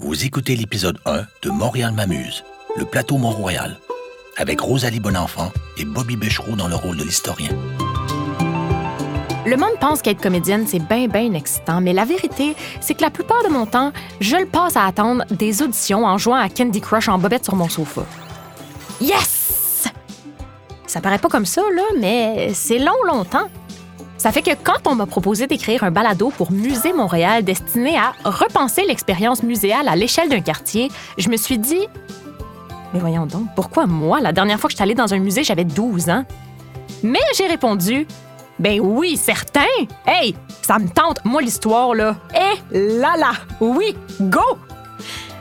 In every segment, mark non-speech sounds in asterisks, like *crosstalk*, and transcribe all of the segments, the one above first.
Vous écoutez l'épisode 1 de Montréal m'amuse, le plateau Mont-Royal, avec Rosalie Bonenfant et Bobby Bechereau dans le rôle de l'historien. Le monde pense qu'être comédienne, c'est bien, bien excitant, mais la vérité, c'est que la plupart de mon temps, je le passe à attendre des auditions en jouant à Candy Crush en bobette sur mon sofa. Yes! Ça paraît pas comme ça, là, mais c'est long, longtemps. Ça fait que quand on m'a proposé d'écrire un balado pour Musée Montréal destiné à repenser l'expérience muséale à l'échelle d'un quartier, je me suis dit Mais voyons donc, pourquoi moi La dernière fois que je suis allée dans un musée, j'avais 12 ans? Mais j'ai répondu Ben oui, certain. Hey, ça me tente moi l'histoire là. Eh là là. Oui, go.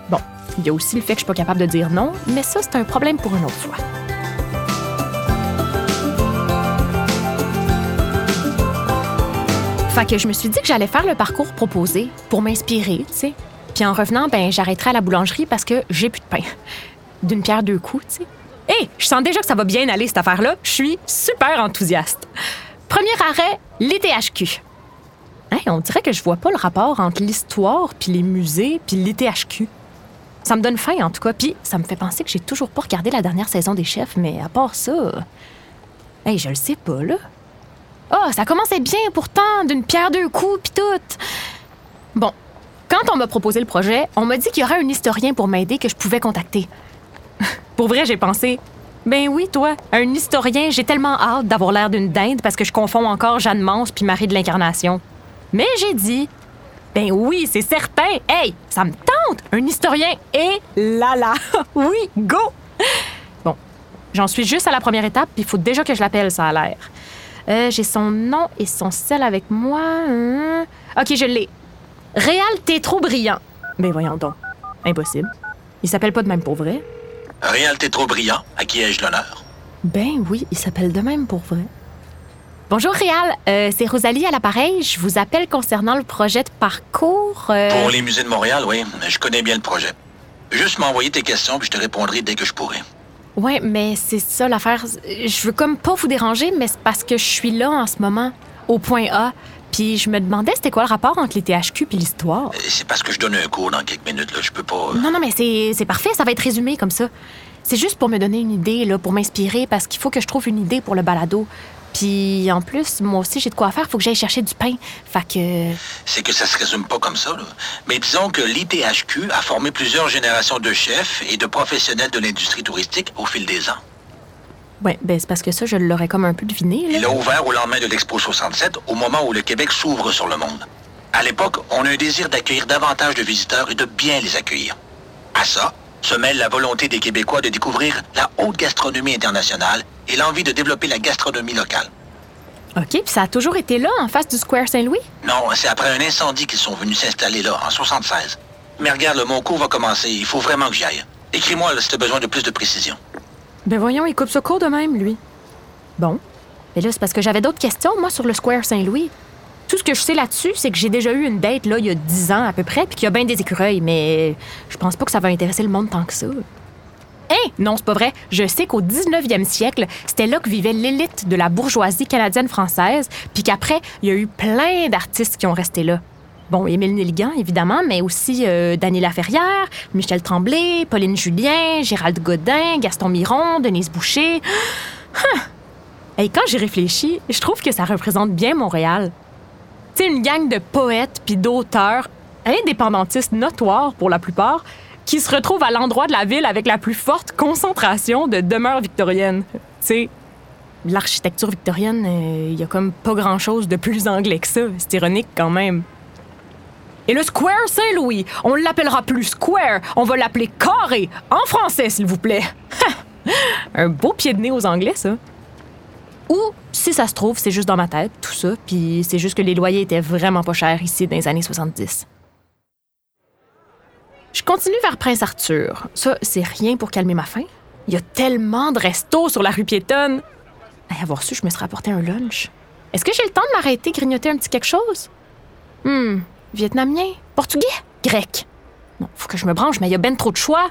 Bon, il y a aussi le fait que je suis pas capable de dire non, mais ça c'est un problème pour une autre fois. Fait que je me suis dit que j'allais faire le parcours proposé pour m'inspirer, tu sais. Puis en revenant, ben j'arrêterai à la boulangerie parce que j'ai plus de pain. *laughs* D'une pierre deux coups, tu sais. Hé, je sens déjà que ça va bien aller cette affaire-là. Je suis super enthousiaste. Premier arrêt, l'ITHQ. Hein, on dirait que je vois pas le rapport entre l'histoire puis les musées puis l'ITHQ. Ça me donne faim en tout cas, puis ça me fait penser que j'ai toujours pas regardé la dernière saison des chefs, mais à part ça, hey, je le sais pas là. Oh, ça commençait bien pourtant, d'une pierre deux coups, puis tout. Bon, quand on m'a proposé le projet, on m'a dit qu'il y aurait un historien pour m'aider que je pouvais contacter. *laughs* pour vrai, j'ai pensé, ben oui, toi, un historien, j'ai tellement hâte d'avoir l'air d'une dinde parce que je confonds encore Jeanne Mance puis Marie de l'Incarnation. Mais j'ai dit, ben oui, c'est certain. Hey, ça me tente, un historien. Et là là, *laughs* oui, go. Bon, j'en suis juste à la première étape, puis il faut déjà que je l'appelle, ça a l'air. Euh, j'ai son nom et son sel avec moi. Hein. OK, je l'ai. Réal, t'es trop brillant. Mais voyons donc. Impossible. Il s'appelle pas de même pour vrai. Réal, t'es trop brillant. À qui ai-je l'honneur? Ben oui, il s'appelle de même pour vrai. Bonjour Réal, Euh, c'est Rosalie à l'appareil. Je vous appelle concernant le projet de parcours. euh, Pour les musées de Montréal, oui. Je connais bien le projet. Juste m'envoyer tes questions, puis je te répondrai dès que je pourrai. Ouais, mais c'est ça l'affaire. Je veux comme pas vous déranger, mais c'est parce que je suis là en ce moment, au point A. Puis je me demandais c'était quoi le rapport entre les THQ puis l'histoire. Euh, C'est parce que je donne un cours dans quelques minutes, là. Je peux pas... euh, Non, non, mais c'est c'est parfait, ça va être résumé comme ça. C'est juste pour me donner une idée, là, pour m'inspirer, parce qu'il faut que je trouve une idée pour le balado. Puis en plus, moi aussi, j'ai de quoi faire, faut que j'aille chercher du pain. Fait que. C'est que ça se résume pas comme ça, là. Mais disons que l'ITHQ a formé plusieurs générations de chefs et de professionnels de l'industrie touristique au fil des ans. Ouais, ben c'est parce que ça, je l'aurais comme un peu deviné, Il là. a ouvert au lendemain de l'Expo 67, au moment où le Québec s'ouvre sur le monde. À l'époque, on a un désir d'accueillir davantage de visiteurs et de bien les accueillir. À ça, se mêle la volonté des Québécois de découvrir la haute gastronomie internationale et l'envie de développer la gastronomie locale. OK, puis ça a toujours été là, en face du Square Saint-Louis? Non, c'est après un incendie qu'ils sont venus s'installer là, en 76. Mais regarde, mon cours va commencer. Il faut vraiment que j'y aille. Écris-moi si tu as besoin de plus de précision. Ben voyons, il coupe ça court de même, lui. Bon. Mais là, c'est parce que j'avais d'autres questions, moi, sur le Square Saint-Louis. Tout ce que je sais là-dessus, c'est que j'ai déjà eu une date, là, il y a 10 ans à peu près, puis qu'il y a bien des écureuils, mais je pense pas que ça va intéresser le monde tant que ça. Hein? Non, c'est pas vrai. Je sais qu'au 19e siècle, c'était là que vivait l'élite de la bourgeoisie canadienne-française, puis qu'après, il y a eu plein d'artistes qui ont resté là. Bon, Émile Nelligan, évidemment, mais aussi euh, Dany Laferrière, Michel Tremblay, Pauline Julien, Gérald Godin, Gaston Miron, Denise Boucher. *gasps* Et quand j'y réfléchis, je trouve que ça représente bien Montréal. C'est une gang de poètes puis d'auteurs, indépendantistes notoires pour la plupart, qui se retrouvent à l'endroit de la ville avec la plus forte concentration de demeures victoriennes. Sais, l'architecture victorienne, il y a comme pas grand-chose de plus anglais que ça. C'est ironique quand même. Et le Square Saint-Louis, on l'appellera plus Square, on va l'appeler Carré, en français s'il vous plaît. *laughs* Un beau pied de nez aux Anglais, ça. Ou, si ça se trouve, c'est juste dans ma tête, tout ça, puis c'est juste que les loyers étaient vraiment pas chers ici dans les années 70. Je continue vers Prince Arthur. Ça, c'est rien pour calmer ma faim. Il y a tellement de restos sur la rue piétonne. À avoir su, je me serais apporté un lunch. Est-ce que j'ai le temps de m'arrêter, grignoter un petit quelque chose? Hmm, vietnamien, portugais, grec. Non, faut que je me branche, mais il y a ben trop de choix.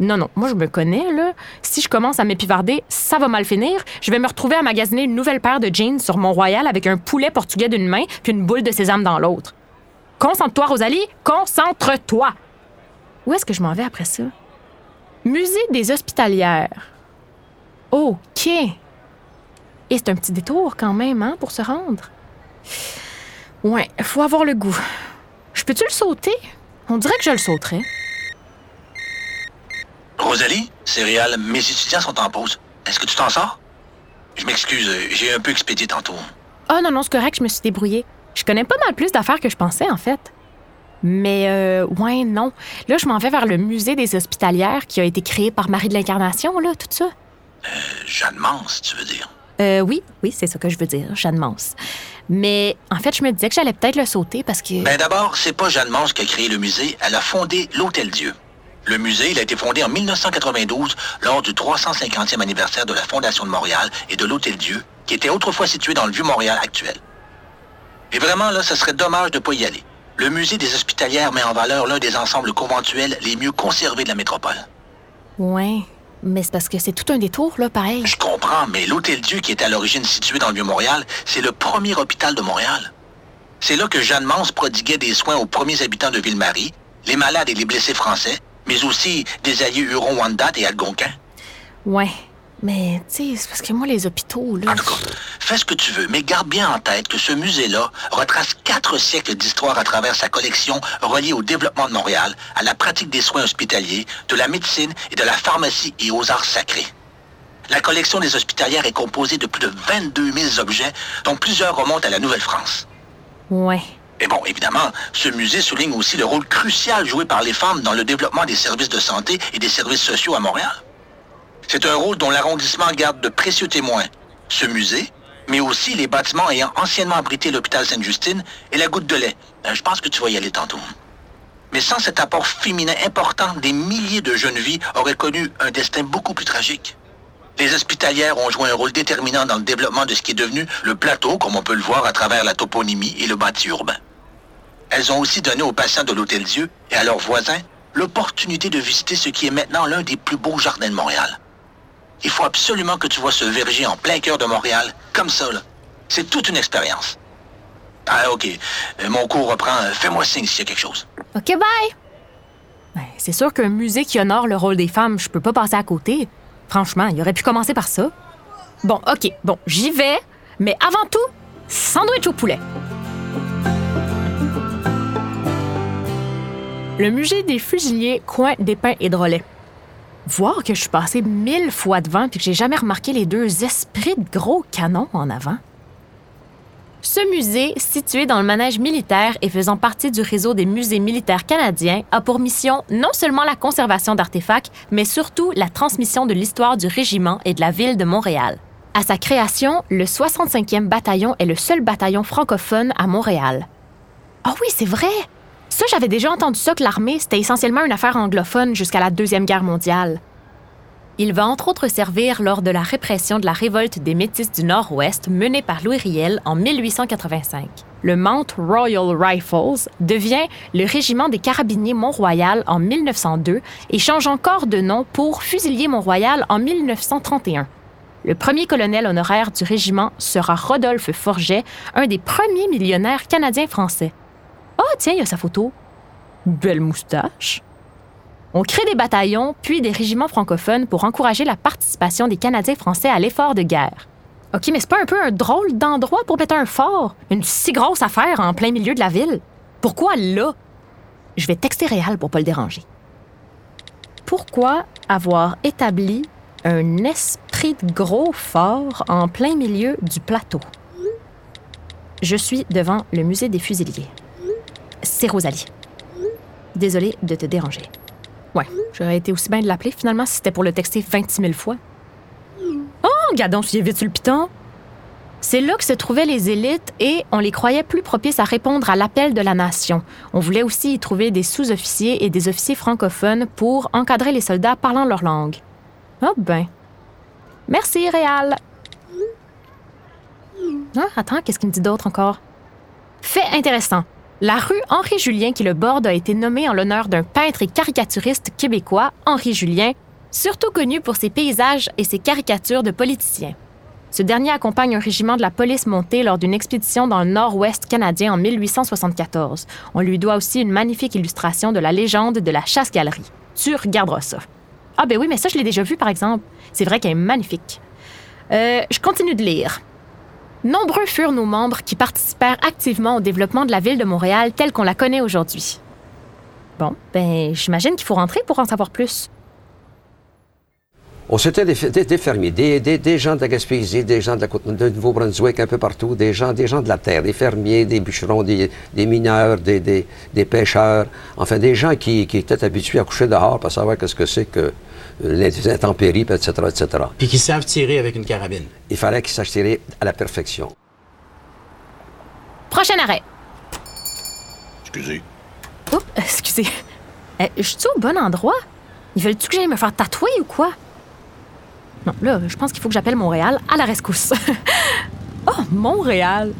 Non, non, moi je me connais, là. Si je commence à m'épivarder, ça va mal finir. Je vais me retrouver à magasiner une nouvelle paire de jeans sur Mont-Royal avec un poulet portugais d'une main puis une boule de sésame dans l'autre. Concentre-toi, Rosalie, concentre-toi. Où est-ce que je m'en vais après ça? Musée des Hospitalières. OK. Et c'est un petit détour quand même, hein, pour se rendre? Ouais, faut avoir le goût. Je peux-tu le sauter? On dirait que je le sauterais. Rosalie, c'est réel, mes étudiants sont en pause. Est-ce que tu t'en sors? Je m'excuse, j'ai un peu expédié tantôt. Ah non, non, c'est correct, je me suis débrouillée. Je connais pas mal plus d'affaires que je pensais, en fait. Mais, euh, ouais, non. Là, je m'en vais vers le musée des hospitalières qui a été créé par Marie de l'Incarnation, là, tout ça. Euh, Jeanne Mance, tu veux dire? Euh, oui, oui, c'est ça que je veux dire, Jeanne Mance. Mais, en fait, je me disais que j'allais peut-être le sauter parce que. Ben d'abord, c'est pas Jeanne Mance qui a créé le musée, elle a fondé l'Hôtel Dieu. Le musée, il a été fondé en 1992 lors du 350e anniversaire de la Fondation de Montréal et de l'Hôtel Dieu, qui était autrefois situé dans le Vieux-Montréal actuel. Et vraiment, là, ce serait dommage de ne pas y aller. Le musée des Hospitalières met en valeur l'un des ensembles conventuels les mieux conservés de la métropole. Ouais, mais c'est parce que c'est tout un détour, là, pareil. Je comprends, mais l'Hôtel Dieu, qui est à l'origine situé dans le Vieux-Montréal, c'est le premier hôpital de Montréal. C'est là que Jeanne Mance prodiguait des soins aux premiers habitants de Ville-Marie, les malades et les blessés français, mais aussi des aïeux Huron-Wendat et Algonquin. Ouais. Mais, tu sais, c'est parce que moi, les hôpitaux, là. En tout cas, fais ce que tu veux, mais garde bien en tête que ce musée-là retrace quatre siècles d'histoire à travers sa collection reliée au développement de Montréal, à la pratique des soins hospitaliers, de la médecine et de la pharmacie et aux arts sacrés. La collection des hospitalières est composée de plus de 22 000 objets, dont plusieurs remontent à la Nouvelle-France. Ouais. Et bon, évidemment, ce musée souligne aussi le rôle crucial joué par les femmes dans le développement des services de santé et des services sociaux à Montréal. C'est un rôle dont l'arrondissement garde de précieux témoins. Ce musée, mais aussi les bâtiments ayant anciennement abrité l'hôpital Sainte-Justine et la goutte de lait. Euh, Je pense que tu vas y aller tantôt. Mais sans cet apport féminin important, des milliers de jeunes vies auraient connu un destin beaucoup plus tragique. Les hospitalières ont joué un rôle déterminant dans le développement de ce qui est devenu le plateau, comme on peut le voir à travers la toponymie et le bâti urbain. Elles ont aussi donné aux patients de l'Hôtel Dieu et à leurs voisins l'opportunité de visiter ce qui est maintenant l'un des plus beaux jardins de Montréal. Il faut absolument que tu vois ce verger en plein cœur de Montréal, comme ça, là. C'est toute une expérience. Ah, OK. Euh, Mon cours reprend. Euh, Fais-moi signe s'il y a quelque chose. OK, bye! Ben, c'est sûr qu'un musée qui honore le rôle des femmes, je peux pas passer à côté. Franchement, il aurait pu commencer par ça. Bon, OK, bon, j'y vais, mais avant tout, sandwich au poulet. Le musée des fusiliers, coin des pins et drolets. Voir que je suis passée mille fois devant puis que j'ai jamais remarqué les deux esprits de gros canons en avant. Ce musée, situé dans le manège militaire et faisant partie du réseau des musées militaires canadiens, a pour mission non seulement la conservation d'artefacts, mais surtout la transmission de l'histoire du régiment et de la ville de Montréal. À sa création, le 65e bataillon est le seul bataillon francophone à Montréal. Ah oui, c'est vrai! J'avais déjà entendu ça que l'armée, c'était essentiellement une affaire anglophone jusqu'à la Deuxième Guerre mondiale. Il va entre autres servir lors de la répression de la révolte des Métis du Nord-Ouest menée par Louis Riel en 1885. Le Mount Royal Rifles devient le régiment des carabiniers Mont-Royal en 1902 et change encore de nom pour Fusilier Mont-Royal en 1931. Le premier colonel honoraire du régiment sera Rodolphe Forget, un des premiers millionnaires canadiens-français. Oh, tiens, il y a sa photo. Belle moustache. On crée des bataillons, puis des régiments francophones pour encourager la participation des Canadiens français à l'effort de guerre. OK, mais c'est pas un peu un drôle d'endroit pour mettre un fort? Une si grosse affaire en plein milieu de la ville? Pourquoi là? Je vais texter Réal pour pas le déranger. Pourquoi avoir établi un esprit de gros fort en plein milieu du plateau? Je suis devant le musée des fusiliers. C'est Rosalie. Désolée de te déranger. Ouais, j'aurais été aussi bien de l'appeler finalement si c'était pour le texter 26 000 fois. Oh, gadon, y vite sur le. C'est là que se trouvaient les élites et on les croyait plus propices à répondre à l'appel de la nation. On voulait aussi y trouver des sous-officiers et des officiers francophones pour encadrer les soldats parlant leur langue. Oh ben. Merci, Réal. Ah, attends, qu'est-ce qu'il me dit d'autre encore? Fait intéressant. La rue Henri-Julien qui le borde a été nommée en l'honneur d'un peintre et caricaturiste québécois, Henri Julien, surtout connu pour ses paysages et ses caricatures de politiciens. Ce dernier accompagne un régiment de la police montée lors d'une expédition dans le nord-ouest canadien en 1874. On lui doit aussi une magnifique illustration de la légende de la chasse-galerie. Tu regarderas ça. Ah ben oui, mais ça, je l'ai déjà vu, par exemple. C'est vrai qu'elle est magnifique. Euh, je continue de lire. Nombreux furent nos membres qui participèrent activement au développement de la ville de Montréal telle qu'on la connaît aujourd'hui. Bon, ben, j'imagine qu'il faut rentrer pour en savoir plus. On s'était des, des- fermiers, des, gens de la Gaspésie, des gens de, la côte- de Nouveau-Brunswick, un peu partout, des gens, des gens de la terre, des fermiers, des bûcherons, des, mineurs, des, pêcheurs, enfin des gens qui, qui étaient habitués à coucher dehors pour savoir qu'est-ce que c'est que les intempéries, etc., etc. Puis qui savent tirer avec une carabine. Il fallait qu'ils sachent tirer à la perfection. Prochain arrêt. Excusez. Oups, excusez. Euh, je suis au bon endroit? Ils veulent-tu que j'aille me faire tatouer ou quoi? Non, là, je pense qu'il faut que j'appelle Montréal à la rescousse. *laughs* oh, Montréal.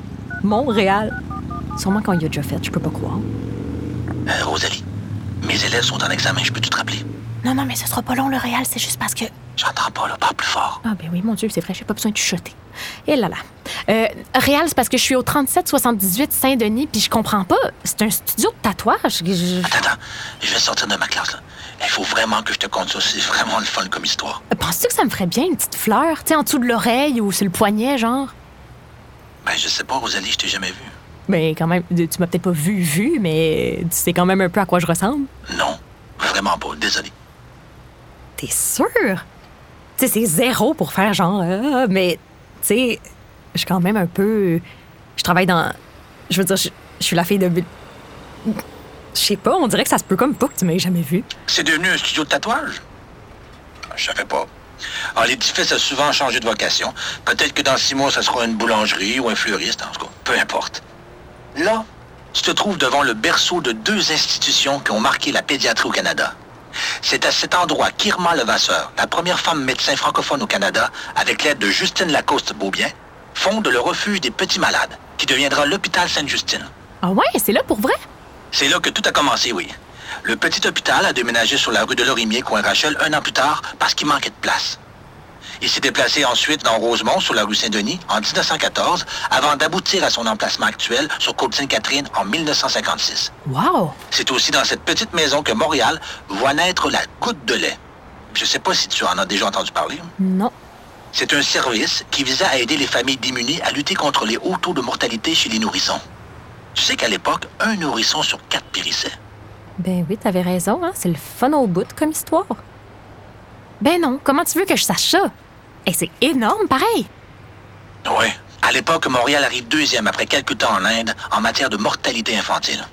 Montréal. Sûrement quand il a déjà fait, je peux pas croire. Euh, Rosalie, mes élèves sont en examen, je peux te rappeler? Non, non, mais ce sera pas long, le Réal, c'est juste parce que. J'entends pas, là, parle plus fort. Ah, ben oui, mon Dieu, c'est vrai, j'ai pas besoin de chuchoter. Et là là. Euh, Réal, c'est parce que je suis au 3778 Saint-Denis, puis je comprends pas. C'est un studio de tatouage. Je- Attends, attends, je vais sortir de ma classe, là. Il faut vraiment que je te conte ça, c'est vraiment le fun comme histoire. Penses-tu que ça me ferait bien une petite fleur, tu sais, en dessous de l'oreille ou sur le poignet, genre? Ben, je sais pas, Rosalie, je t'ai jamais vu. Mais quand même, tu m'as peut-être pas vu, vu, mais tu sais quand même un peu à quoi je ressemble. Non, vraiment pas, désolé. T'es sûr? Tu sais, c'est zéro pour faire genre, ah, mais tu sais, je suis quand même un peu. Je travaille dans. Je veux dire, je, suis la fille de. Je sais pas, on dirait que ça se peut comme pas que tu m'aies jamais vu. C'est devenu un studio de tatouage? Je savais pas. Alors, l'édifice a souvent changé de vocation. Peut-être que dans six mois, ça sera une boulangerie ou un fleuriste, en tout cas. Peu importe. Là, tu te trouves devant le berceau de deux institutions qui ont marqué la pédiatrie au Canada. C'est à cet endroit qu'Irma Levasseur, la première femme médecin francophone au Canada, avec l'aide de Justine Lacoste-Beaubien, fonde le refuge des petits malades, qui deviendra l'hôpital Sainte-Justine. Ah ouais, c'est là pour vrai? C'est là que tout a commencé, oui. Le petit hôpital a déménagé sur la rue de Lorimier, coin Rachel, un an plus tard, parce qu'il manquait de place. Il s'est déplacé ensuite dans Rosemont, sur la rue Saint-Denis, en 1914, avant d'aboutir à son emplacement actuel sur Côte-Sainte-Catherine en 1956. Wow! C'est aussi dans cette petite maison que Montréal voit naître la goutte de lait. Je ne sais pas si tu en as déjà entendu parler. Non. C'est un service qui visait à aider les familles démunies à lutter contre les hauts taux de mortalité chez les nourrissons. Tu sais qu'à l'époque, un nourrisson sur quatre périssait. Ben oui, t'avais raison, hein? C'est le fun au bout comme histoire. Ben non, comment tu veux que je sache ça? Et c'est énorme, pareil! Oui. À l'époque, Montréal arrive deuxième après quelques temps en Inde en matière de mortalité infantile.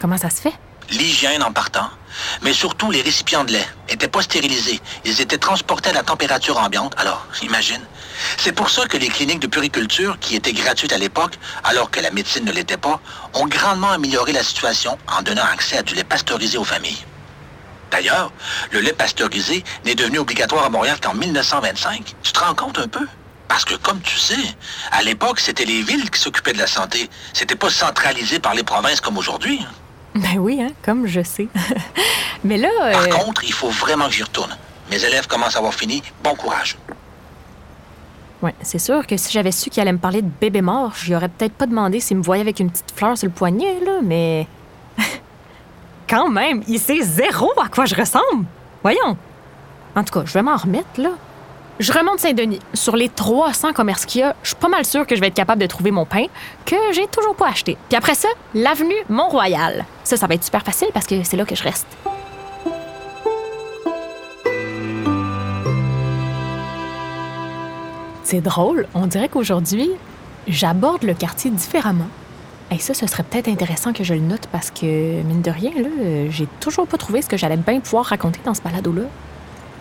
Comment ça se fait? L'hygiène en partant, mais surtout les récipients de lait n'étaient pas stérilisés. Ils étaient transportés à la température ambiante, alors, imagine. C'est pour ça que les cliniques de puriculture, qui étaient gratuites à l'époque, alors que la médecine ne l'était pas, ont grandement amélioré la situation en donnant accès à du lait pasteurisé aux familles. D'ailleurs, le lait pasteurisé n'est devenu obligatoire à Montréal qu'en 1925. Tu te rends compte un peu? Parce que, comme tu sais, à l'époque, c'était les villes qui s'occupaient de la santé. C'était pas centralisé par les provinces comme aujourd'hui. Ben oui, hein, comme je sais. *laughs* Mais là. Par euh, contre, il faut vraiment que j'y retourne. Mes élèves commencent à avoir fini. Bon courage. Ouais, c'est sûr que si j'avais su qu'il allait me parler de bébé mort, j'y aurais peut-être pas demandé s'il me voyait avec une petite fleur sur le poignet, là, mais. *laughs* Quand même, il sait zéro à quoi je ressemble! Voyons! En tout cas, je vais m'en remettre, là. Je remonte Saint-Denis. Sur les 300 commerces qu'il y a, je suis pas mal sûre que je vais être capable de trouver mon pain, que j'ai toujours pas acheté. Puis après ça, l'avenue Mont-Royal. Ça, ça va être super facile parce que c'est là que je reste. C'est drôle, on dirait qu'aujourd'hui, j'aborde le quartier différemment. Et ça, ce serait peut-être intéressant que je le note parce que, mine de rien, là, euh, j'ai toujours pas trouvé ce que j'allais bien pouvoir raconter dans ce balado-là.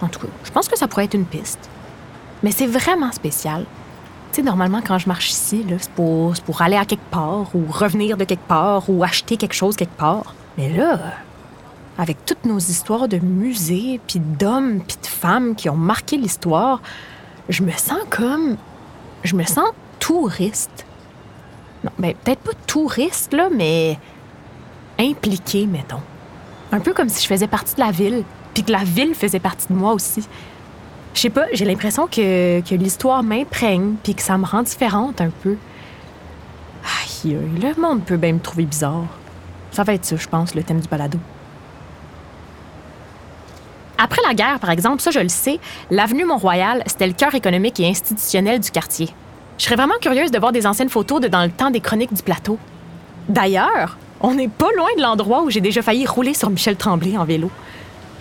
En tout cas, je pense que ça pourrait être une piste. Mais c'est vraiment spécial. Tu sais, normalement, quand je marche ici, là, c'est pour, pour aller à quelque part ou revenir de quelque part ou acheter quelque chose quelque part. Mais là, avec toutes nos histoires de musées, puis d'hommes, puis de femmes qui ont marqué l'histoire, je me sens comme... Je me sens touriste. Non, ben peut-être pas touriste, là, mais impliqué, mettons. Un peu comme si je faisais partie de la ville, puis que la ville faisait partie de moi aussi. Je sais pas, j'ai l'impression que, que l'histoire m'imprègne puis que ça me rend différente un peu. Aïe, le monde peut bien me trouver bizarre. Ça va être ça, je pense, le thème du balado. Après la guerre, par exemple, ça je le sais, l'avenue Mont-Royal, c'était le cœur économique et institutionnel du quartier. Je serais vraiment curieuse de voir des anciennes photos de dans le temps des chroniques du plateau. D'ailleurs, on n'est pas loin de l'endroit où j'ai déjà failli rouler sur Michel Tremblay en vélo.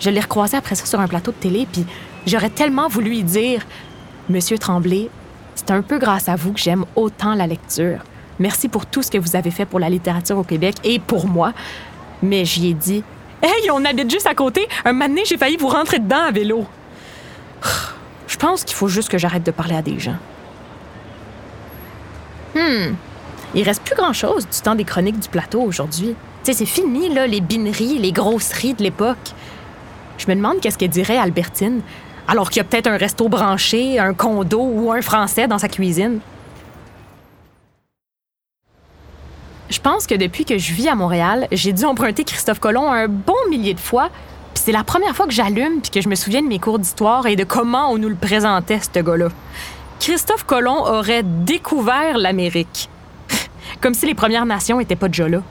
Je l'ai recroisé après ça sur un plateau de télé, puis j'aurais tellement voulu lui dire Monsieur Tremblay, c'est un peu grâce à vous que j'aime autant la lecture. Merci pour tout ce que vous avez fait pour la littérature au Québec et pour moi. Mais j'y ai dit Hey, on habite juste à côté. Un matin, j'ai failli vous rentrer dedans à vélo. Je pense qu'il faut juste que j'arrête de parler à des gens. Hmm. Il reste plus grand-chose du temps des chroniques du plateau aujourd'hui. Tu sais, c'est fini, là, les bineries, les grosseries de l'époque. Je me demande qu'est-ce qu'elle dirait Albertine, alors qu'il y a peut-être un resto branché, un condo ou un français dans sa cuisine. Je pense que depuis que je vis à Montréal, j'ai dû emprunter Christophe Colomb un bon millier de fois. Puis c'est la première fois que j'allume puis que je me souviens de mes cours d'histoire et de comment on nous le présentait, ce gars-là. Christophe Colomb aurait découvert l'Amérique. *laughs* Comme si les Premières Nations étaient pas déjà là.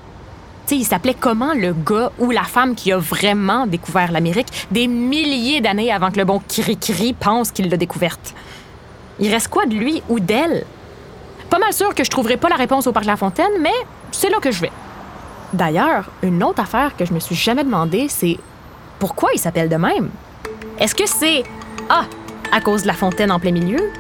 Il s'appelait comment le gars ou la femme qui a vraiment découvert l'Amérique des milliers d'années avant que le bon Cricri pense qu'il l'a découverte? Il reste quoi de lui ou d'elle? Pas mal sûr que je trouverai pas la réponse au Parc La Fontaine, mais c'est là que je vais. D'ailleurs, une autre affaire que je me suis jamais demandé, c'est pourquoi il s'appelle de même? Est-ce que c'est A, à cause de la fontaine en plein milieu,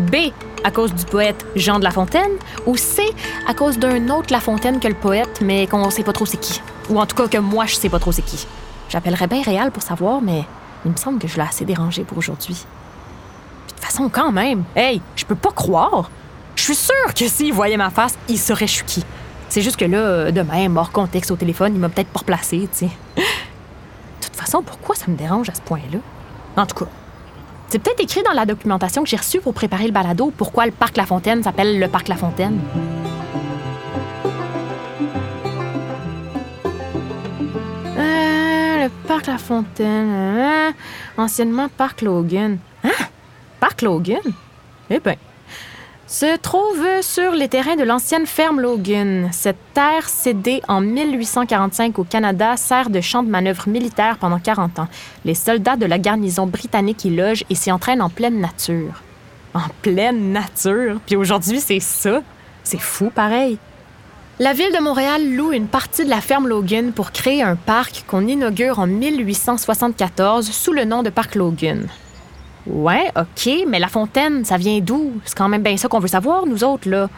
B, à cause du poète Jean de La Fontaine, ou C, à cause d'un autre La Fontaine que le poète, mais qu'on sait pas trop c'est qui. Ou en tout cas que moi, je sais pas trop c'est qui. J'appellerais bien Réal pour savoir, mais il me semble que je l'ai assez dérangé pour aujourd'hui. De toute façon, quand même, hey, je peux pas croire. Je suis sûre que s'il voyait ma face, il saurait je. C'est juste que là, de même, hors contexte au téléphone, il m'a peut-être pas replacé, tu sais. *laughs* De toute façon, pourquoi ça me dérange à ce point-là? En tout cas, c'est peut-être écrit dans la documentation que j'ai reçue pour préparer le balado pourquoi le parc La Fontaine s'appelle le parc La Fontaine. Euh, le parc La Fontaine. hein? anciennement parc Logan. Hein? Parc Logan? Eh bien. Se trouve sur les terrains de l'ancienne ferme Logan. Cette terre cédée en 1845 au Canada sert de champ de manœuvre militaire pendant 40 ans. Les soldats de la garnison britannique y logent et s'y entraînent en pleine nature. En pleine nature? Puis aujourd'hui, c'est ça? C'est fou, pareil. La ville de Montréal loue une partie de la ferme Logan pour créer un parc qu'on inaugure en 1874 sous le nom de Parc Logan. Ouais, OK, mais la fontaine, ça vient d'où? C'est quand même bien ça qu'on veut savoir, nous autres, là.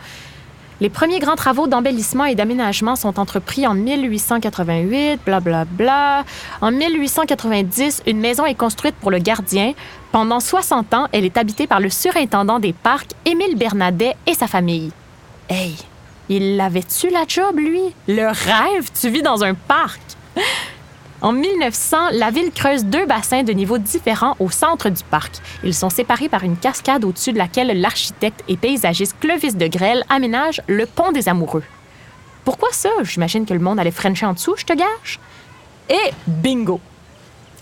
Les premiers grands travaux d'embellissement et d'aménagement sont entrepris en 1888, blablabla. Bla, bla. En 1890, une maison est construite pour le gardien. Pendant 60 ans, elle est habitée par le surintendant des parcs, Émile Bernadet, et sa famille. Hey, il l'avait-tu la job, lui? Le rêve, tu vis dans un parc! En 1900, la ville creuse deux bassins de niveaux différents au centre du parc. Ils sont séparés par une cascade au-dessus de laquelle l'architecte et paysagiste Clovis de Grelle aménage le pont des amoureux. Pourquoi ça? J'imagine que le monde allait frencher en dessous, je te gage? Et bingo!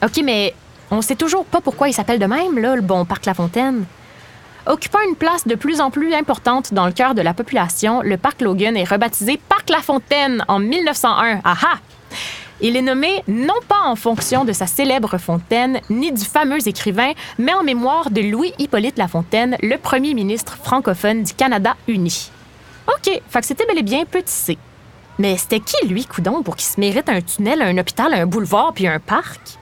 OK, mais on sait toujours pas pourquoi il s'appelle de même, là, le bon parc La Fontaine. Occupant une place de plus en plus importante dans le cœur de la population, le parc Logan est rebaptisé Parc La Fontaine en 1901. Aha! Il est nommé non pas en fonction de sa célèbre fontaine, ni du fameux écrivain, mais en mémoire de Louis-Hippolyte Lafontaine, le premier ministre francophone du Canada uni. OK, fait que c'était bel et bien petit C. Mais c'était qui, lui, coudon, pour qu'il se mérite un tunnel, un hôpital, un boulevard puis un parc?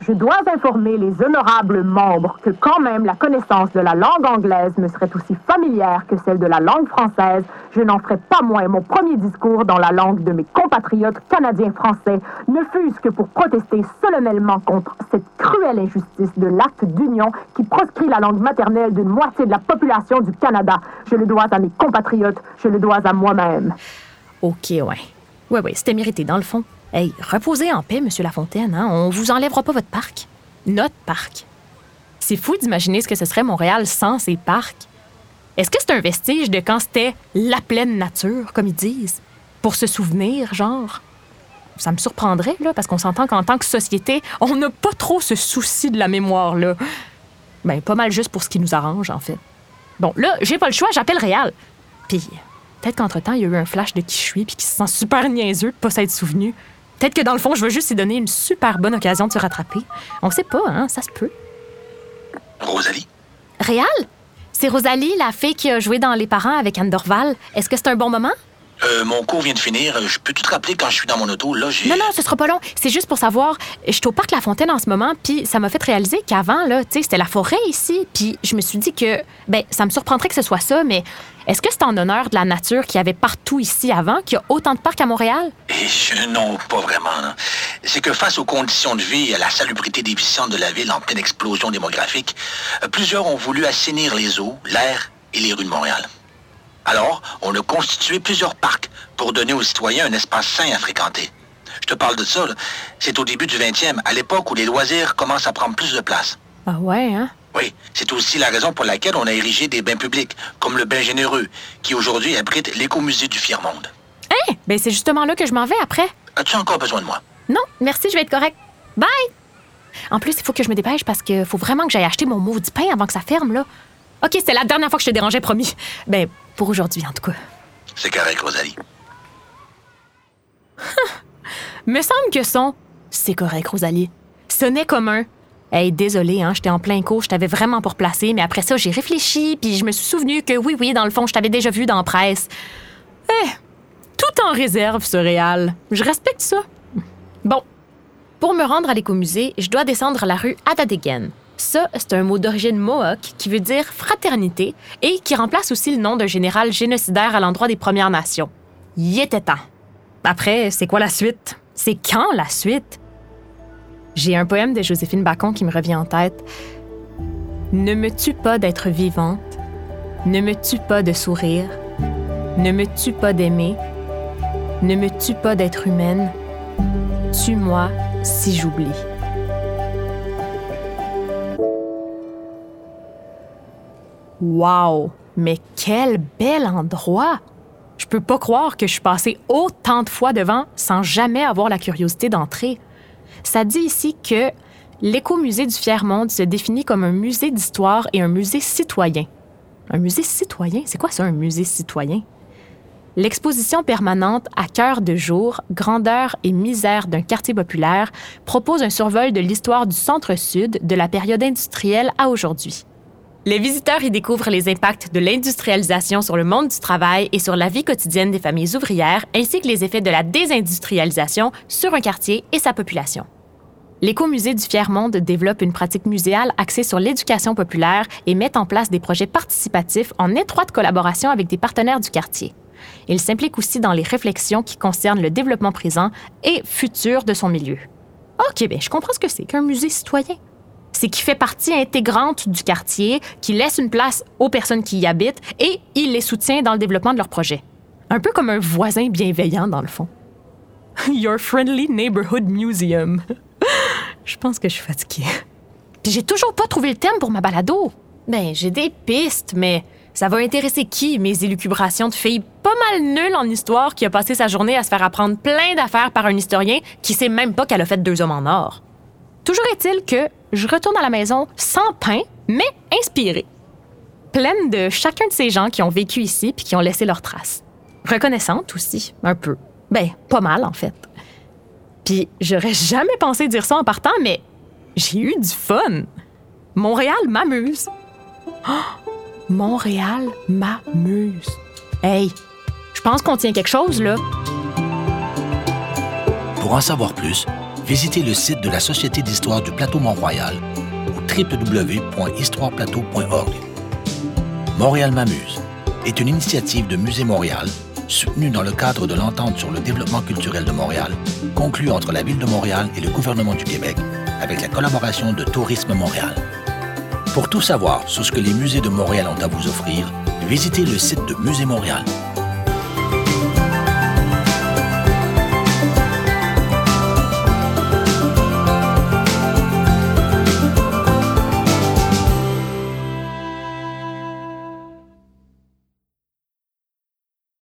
Je dois informer les honorables membres que quand même la connaissance de la langue anglaise me serait aussi familière que celle de la langue française, je n'en ferai pas moins mon premier discours dans la langue de mes compatriotes canadiens-français, ne fût-ce que pour protester solennellement contre cette cruelle injustice de l'acte d'union qui proscrit la langue maternelle d'une moitié de la population du Canada. Je le dois à mes compatriotes, je le dois à moi-même. OK, ouais. Ouais, ouais, c'était mérité, dans le fond. Hey, reposez en paix, Monsieur Lafontaine, hein? On vous enlèvera pas votre parc. Notre parc. C'est fou d'imaginer ce que ce serait Montréal sans ces parcs. Est-ce que c'est un vestige de quand c'était la pleine nature, comme ils disent? Pour se souvenir, genre? Ça me surprendrait, là, parce qu'on s'entend qu'en tant que société, on n'a pas trop ce souci de la mémoire, là. Ben, pas mal juste pour ce qui nous arrange, en fait. Bon, là, j'ai pas le choix, j'appelle Réal. Puis, peut-être qu'entre-temps, il y a eu un flash de qui je suis, puis qu'il se sent super niaiseux de pas s'être souvenu. Peut-être que dans le fond, je veux juste lui donner une super bonne occasion de se rattraper. On sait pas, hein, ça se peut. Rosalie? Réal? C'est Rosalie, la fille qui a joué dans Les Parents avec Anne Dorval. Est-ce que c'est un bon moment? Euh, mon cours vient de finir. Je peux tout te rappeler quand je suis dans mon auto? Là, j'ai. Non, non, ce sera pas long. C'est juste pour savoir. Je suis au parc La Fontaine en ce moment, puis ça m'a fait réaliser qu'avant, là, tu sais, c'était la forêt ici. Puis je me suis dit que, ben, ça me surprendrait que ce soit ça, mais est-ce que c'est en honneur de la nature qu'il y avait partout ici avant, qu'il y a autant de parcs à Montréal? Et je- non, pas vraiment. non. C'est que face aux conditions de vie et à la salubrité déficiente de la ville en pleine explosion démographique, euh, plusieurs ont voulu assainir les eaux, l'air et les rues de Montréal. Alors, on a constitué plusieurs parcs pour donner aux citoyens un espace sain à fréquenter. Je te parle de ça, là. c'est au début du 20e, à l'époque où les loisirs commencent à prendre plus de place. Ah ouais, hein? Oui, c'est aussi la raison pour laquelle on a érigé des bains publics, comme le Bain Généreux, qui aujourd'hui abrite l'écomusée du Fier-Monde. Hein? Ben, c'est justement là que je m'en vais après. As-tu encore besoin de moi? Non, merci, je vais être correct. Bye! En plus, il faut que je me dépêche parce qu'il faut vraiment que j'aille acheter mon maudit pain avant que ça ferme, là. OK, c'était la dernière fois que je te dérangeais, promis. Ben, pour aujourd'hui, en tout cas. C'est correct, Rosalie. *laughs* Me semble que son. C'est correct, Rosalie. Sonnait comme un. Hey, désolé, hein, j'étais en plein cours, je t'avais vraiment pas replacé, mais après ça, j'ai réfléchi, puis je me suis souvenu que oui, oui, dans le fond, je t'avais déjà vu dans la presse. Eh, tout en réserve, ce réal. Je respecte ça. Bon. Pour me rendre à l'écomusée, je dois descendre la rue Adadegen. Ça, c'est un mot d'origine mohawk qui veut dire fraternité et qui remplace aussi le nom d'un général génocidaire à l'endroit des Premières Nations. Y était temps. Après, c'est quoi la suite? C'est quand la suite? J'ai un poème de Joséphine Bacon qui me revient en tête. Ne me tue pas d'être vivante, ne me tue pas de sourire, ne me tue pas d'aimer, ne me tue pas d'être humaine, tue-moi si j'oublie. Wow! Mais quel bel endroit! Je peux pas croire que je suis passée autant de fois devant sans jamais avoir la curiosité d'entrer. Ça dit ici que l'écomusée du Fier-Monde se définit comme un musée d'histoire et un musée citoyen. Un musée citoyen? C'est quoi ça, un musée citoyen? L'exposition permanente à cœur de jour, grandeur et misère d'un quartier populaire propose un survol de l'histoire du centre-sud de la période industrielle à aujourd'hui. Les visiteurs y découvrent les impacts de l'industrialisation sur le monde du travail et sur la vie quotidienne des familles ouvrières, ainsi que les effets de la désindustrialisation sur un quartier et sa population. L'écomusée du Fier-Monde développe une pratique muséale axée sur l'éducation populaire et met en place des projets participatifs en étroite collaboration avec des partenaires du quartier. Il s'implique aussi dans les réflexions qui concernent le développement présent et futur de son milieu. OK, bien, je comprends ce que c'est qu'un musée citoyen c'est qu'il fait partie intégrante du quartier, qui laisse une place aux personnes qui y habitent et il les soutient dans le développement de leurs projets. Un peu comme un voisin bienveillant, dans le fond. *laughs* Your Friendly Neighborhood Museum. *laughs* je pense que je suis fatiguée. Puis j'ai toujours pas trouvé le thème pour ma balado. Ben, j'ai des pistes, mais ça va intéresser qui, mes élucubrations de filles pas mal nulles en histoire qui a passé sa journée à se faire apprendre plein d'affaires par un historien qui sait même pas qu'elle a fait deux hommes en or? Toujours est-il que je retourne à la maison sans pain, mais inspirée. Pleine de chacun de ces gens qui ont vécu ici puis qui ont laissé leurs traces. Reconnaissante aussi, un peu. Ben, pas mal en fait. Puis j'aurais jamais pensé dire ça en partant, mais j'ai eu du fun. Montréal m'amuse. Oh, Montréal m'amuse. Hey, je pense qu'on tient quelque chose là. Pour en savoir plus, visitez le site de la Société d'histoire du plateau Mont-Royal au www.histoireplateau.org. Montréal m'amuse est une initiative de Musée Montréal soutenue dans le cadre de l'entente sur le développement culturel de Montréal, conclue entre la Ville de Montréal et le gouvernement du Québec, avec la collaboration de Tourisme Montréal. Pour tout savoir sur ce que les musées de Montréal ont à vous offrir, visitez le site de Musée Montréal